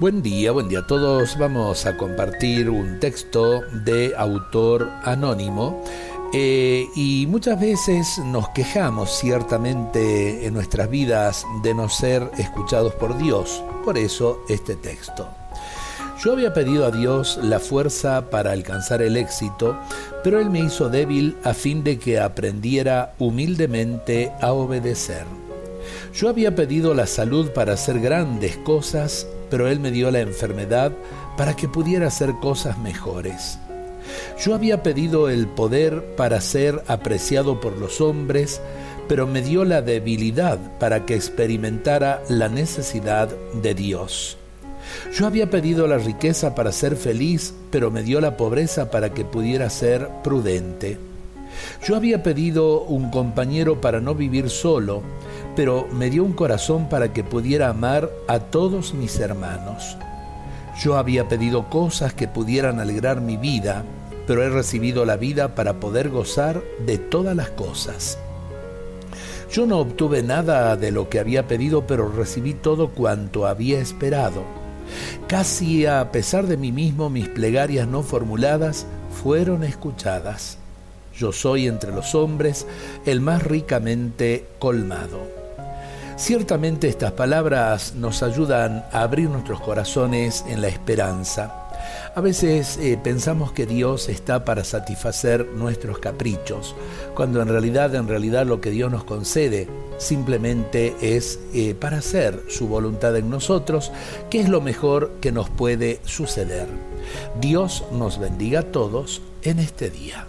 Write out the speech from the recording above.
Buen día, buen día a todos. Vamos a compartir un texto de autor anónimo eh, y muchas veces nos quejamos ciertamente en nuestras vidas de no ser escuchados por Dios. Por eso este texto. Yo había pedido a Dios la fuerza para alcanzar el éxito, pero Él me hizo débil a fin de que aprendiera humildemente a obedecer. Yo había pedido la salud para hacer grandes cosas, pero Él me dio la enfermedad para que pudiera hacer cosas mejores. Yo había pedido el poder para ser apreciado por los hombres, pero me dio la debilidad para que experimentara la necesidad de Dios. Yo había pedido la riqueza para ser feliz, pero me dio la pobreza para que pudiera ser prudente. Yo había pedido un compañero para no vivir solo, pero me dio un corazón para que pudiera amar a todos mis hermanos. Yo había pedido cosas que pudieran alegrar mi vida, pero he recibido la vida para poder gozar de todas las cosas. Yo no obtuve nada de lo que había pedido, pero recibí todo cuanto había esperado. Casi a pesar de mí mismo, mis plegarias no formuladas fueron escuchadas. Yo soy entre los hombres el más ricamente colmado. Ciertamente estas palabras nos ayudan a abrir nuestros corazones en la esperanza. A veces eh, pensamos que Dios está para satisfacer nuestros caprichos, cuando en realidad, en realidad lo que Dios nos concede simplemente es eh, para hacer su voluntad en nosotros, que es lo mejor que nos puede suceder. Dios nos bendiga a todos en este día.